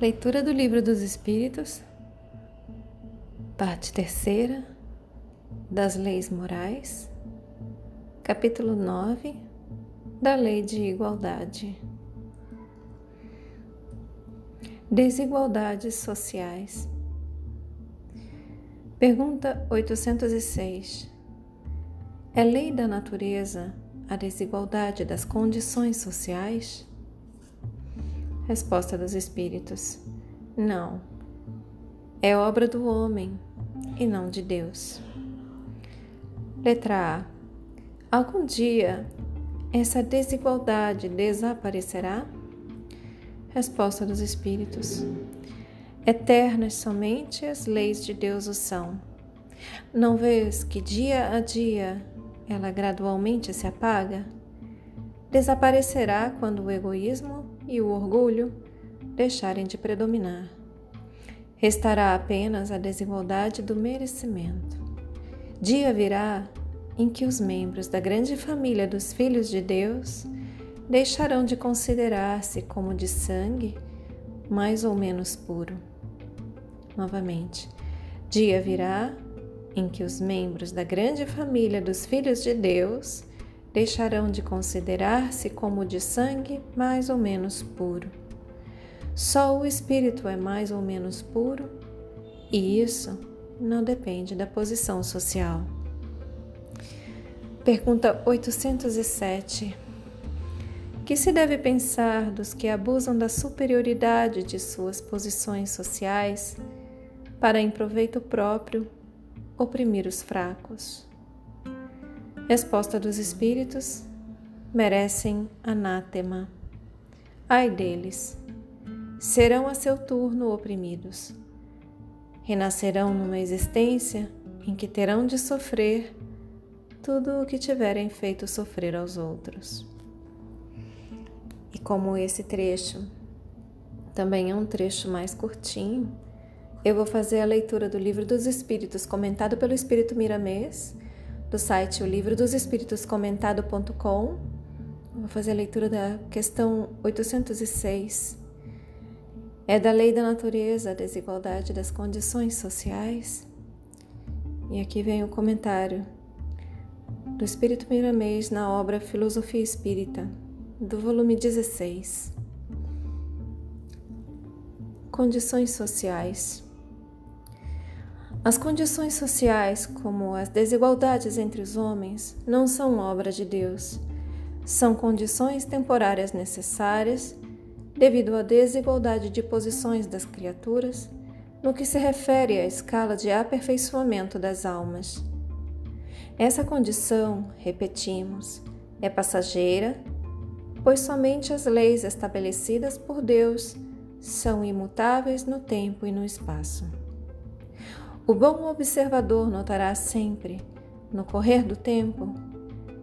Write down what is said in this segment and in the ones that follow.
Leitura do Livro dos Espíritos, parte terceira, das Leis Morais, capítulo 9, da Lei de Igualdade. Desigualdades sociais. Pergunta 806. É lei da natureza a desigualdade das condições sociais? Resposta dos Espíritos: Não. É obra do homem e não de Deus. Letra A. Algum dia essa desigualdade desaparecerá? Resposta dos Espíritos: Eternas somente as leis de Deus o são. Não vês que dia a dia ela gradualmente se apaga? Desaparecerá quando o egoísmo e o orgulho deixarem de predominar. Restará apenas a desigualdade do merecimento. Dia virá em que os membros da grande família dos filhos de Deus deixarão de considerar-se como de sangue mais ou menos puro. Novamente, dia virá em que os membros da grande família dos filhos de Deus deixarão de considerar-se como de sangue mais ou menos puro. Só o espírito é mais ou menos puro, e isso não depende da posição social. Pergunta 807. Que se deve pensar dos que abusam da superioridade de suas posições sociais para em proveito próprio oprimir os fracos? Resposta dos Espíritos: merecem anátema. Ai deles! Serão a seu turno oprimidos. Renascerão numa existência em que terão de sofrer tudo o que tiverem feito sofrer aos outros. E como esse trecho também é um trecho mais curtinho, eu vou fazer a leitura do Livro dos Espíritos, comentado pelo Espírito Miramês do site o livro dos espíritos comentado.com. Vou fazer a leitura da questão 806. É da lei da natureza a desigualdade das condições sociais. E aqui vem o comentário do Espírito Miramês na obra Filosofia Espírita, do volume 16. Condições sociais. As condições sociais, como as desigualdades entre os homens, não são obra de Deus. São condições temporárias necessárias devido à desigualdade de posições das criaturas no que se refere à escala de aperfeiçoamento das almas. Essa condição, repetimos, é passageira, pois somente as leis estabelecidas por Deus são imutáveis no tempo e no espaço. O bom observador notará sempre, no correr do tempo,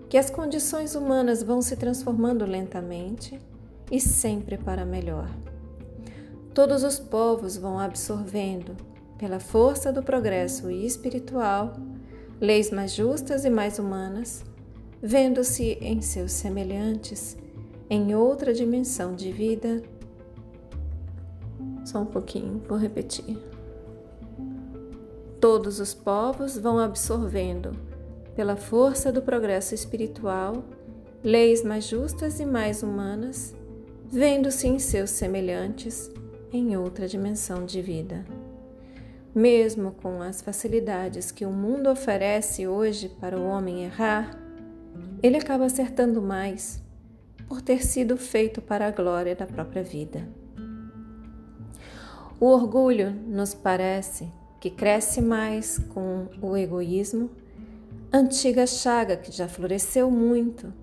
que as condições humanas vão se transformando lentamente e sempre para melhor. Todos os povos vão absorvendo, pela força do progresso espiritual, leis mais justas e mais humanas, vendo-se em seus semelhantes em outra dimensão de vida. Só um pouquinho, vou repetir. Todos os povos vão absorvendo, pela força do progresso espiritual, leis mais justas e mais humanas, vendo-se em seus semelhantes em outra dimensão de vida. Mesmo com as facilidades que o mundo oferece hoje para o homem errar, ele acaba acertando mais por ter sido feito para a glória da própria vida. O orgulho nos parece que cresce mais com o egoísmo, antiga chaga que já floresceu muito,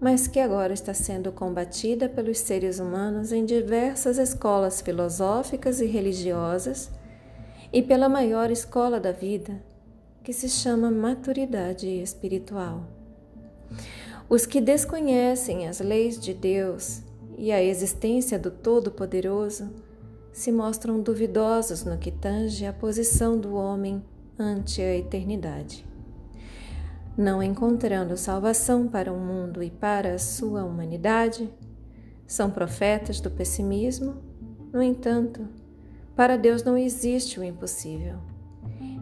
mas que agora está sendo combatida pelos seres humanos em diversas escolas filosóficas e religiosas e pela maior escola da vida, que se chama maturidade espiritual. Os que desconhecem as leis de Deus e a existência do Todo-Poderoso se mostram duvidosos no que tange a posição do homem ante a eternidade. Não encontrando salvação para o mundo e para a sua humanidade, são profetas do pessimismo No entanto, para Deus não existe o impossível.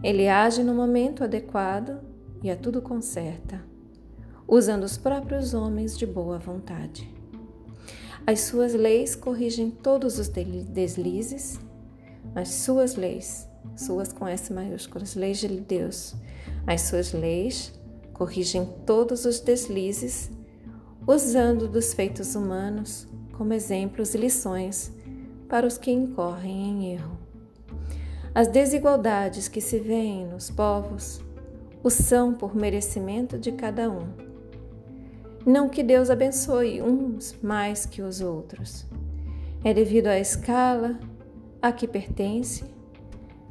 Ele age no momento adequado e a tudo conserta, usando os próprios homens de boa vontade. As suas leis corrigem todos os deslizes, as suas leis, suas com S maiúsculas, leis de Deus, as suas leis corrigem todos os deslizes, usando dos feitos humanos como exemplos e lições para os que incorrem em erro. As desigualdades que se veem nos povos o são por merecimento de cada um. Não que Deus abençoe uns mais que os outros. É devido à escala a que pertence,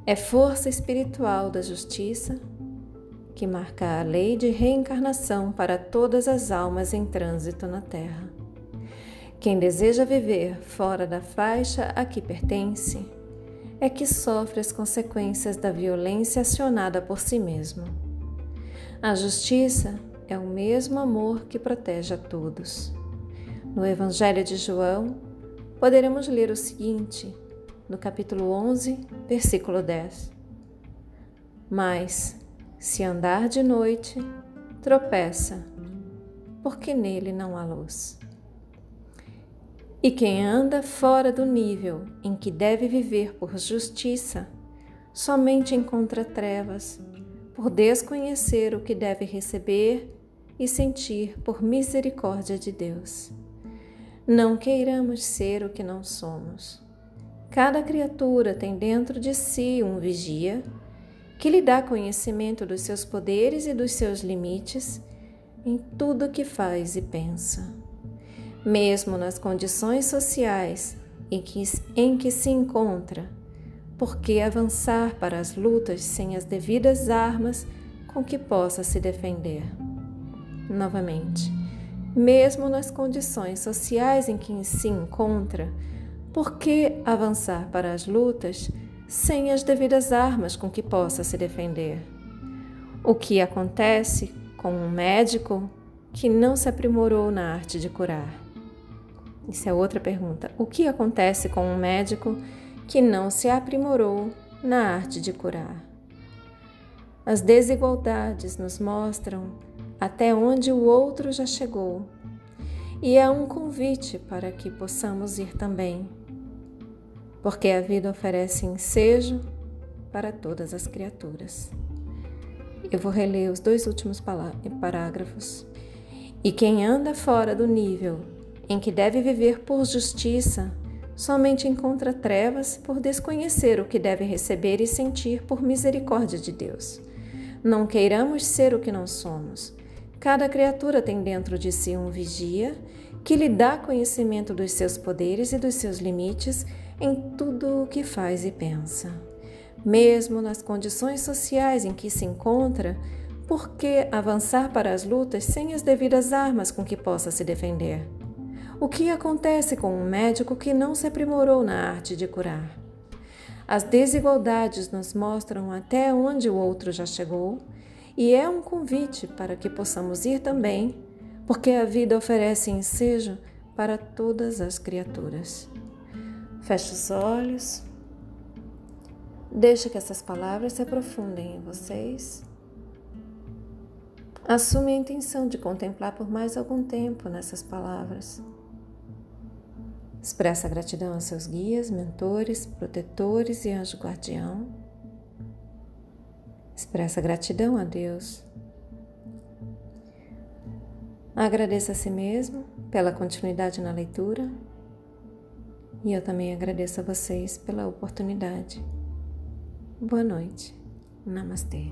é força espiritual da justiça que marca a lei de reencarnação para todas as almas em trânsito na Terra. Quem deseja viver fora da faixa a que pertence é que sofre as consequências da violência acionada por si mesmo. A justiça é o mesmo amor que protege a todos. No Evangelho de João, poderemos ler o seguinte, no capítulo 11, versículo 10. Mas, se andar de noite, tropeça, porque nele não há luz. E quem anda fora do nível em que deve viver por justiça, somente encontra trevas, por desconhecer o que deve receber e sentir por misericórdia de Deus. Não queiramos ser o que não somos. Cada criatura tem dentro de si um vigia que lhe dá conhecimento dos seus poderes e dos seus limites em tudo que faz e pensa. Mesmo nas condições sociais em que, em que se encontra, porque avançar para as lutas sem as devidas armas com que possa se defender. Novamente, mesmo nas condições sociais em que se encontra, por que avançar para as lutas sem as devidas armas com que possa se defender. O que acontece com um médico que não se aprimorou na arte de curar? Isso é outra pergunta. O que acontece com um médico que não se aprimorou na arte de curar? As desigualdades nos mostram até onde o outro já chegou e é um convite para que possamos ir também porque a vida oferece ensejo para todas as criaturas. Eu vou reler os dois últimos parágrafos. E quem anda fora do nível em que deve viver por justiça, somente encontra trevas por desconhecer o que deve receber e sentir por misericórdia de Deus. Não queiramos ser o que não somos. Cada criatura tem dentro de si um vigia que lhe dá conhecimento dos seus poderes e dos seus limites em tudo o que faz e pensa. Mesmo nas condições sociais em que se encontra, por que avançar para as lutas sem as devidas armas com que possa se defender? O que acontece com um médico que não se aprimorou na arte de curar? As desigualdades nos mostram até onde o outro já chegou e é um convite para que possamos ir também, porque a vida oferece ensejo para todas as criaturas. Feche os olhos. Deixe que essas palavras se aprofundem em vocês. Assume a intenção de contemplar por mais algum tempo nessas palavras. Expressa gratidão aos seus guias, mentores, protetores e anjo guardião. Expressa gratidão a Deus. Agradeça a si mesmo pela continuidade na leitura e eu também agradeço a vocês pela oportunidade. Boa noite. Namastê.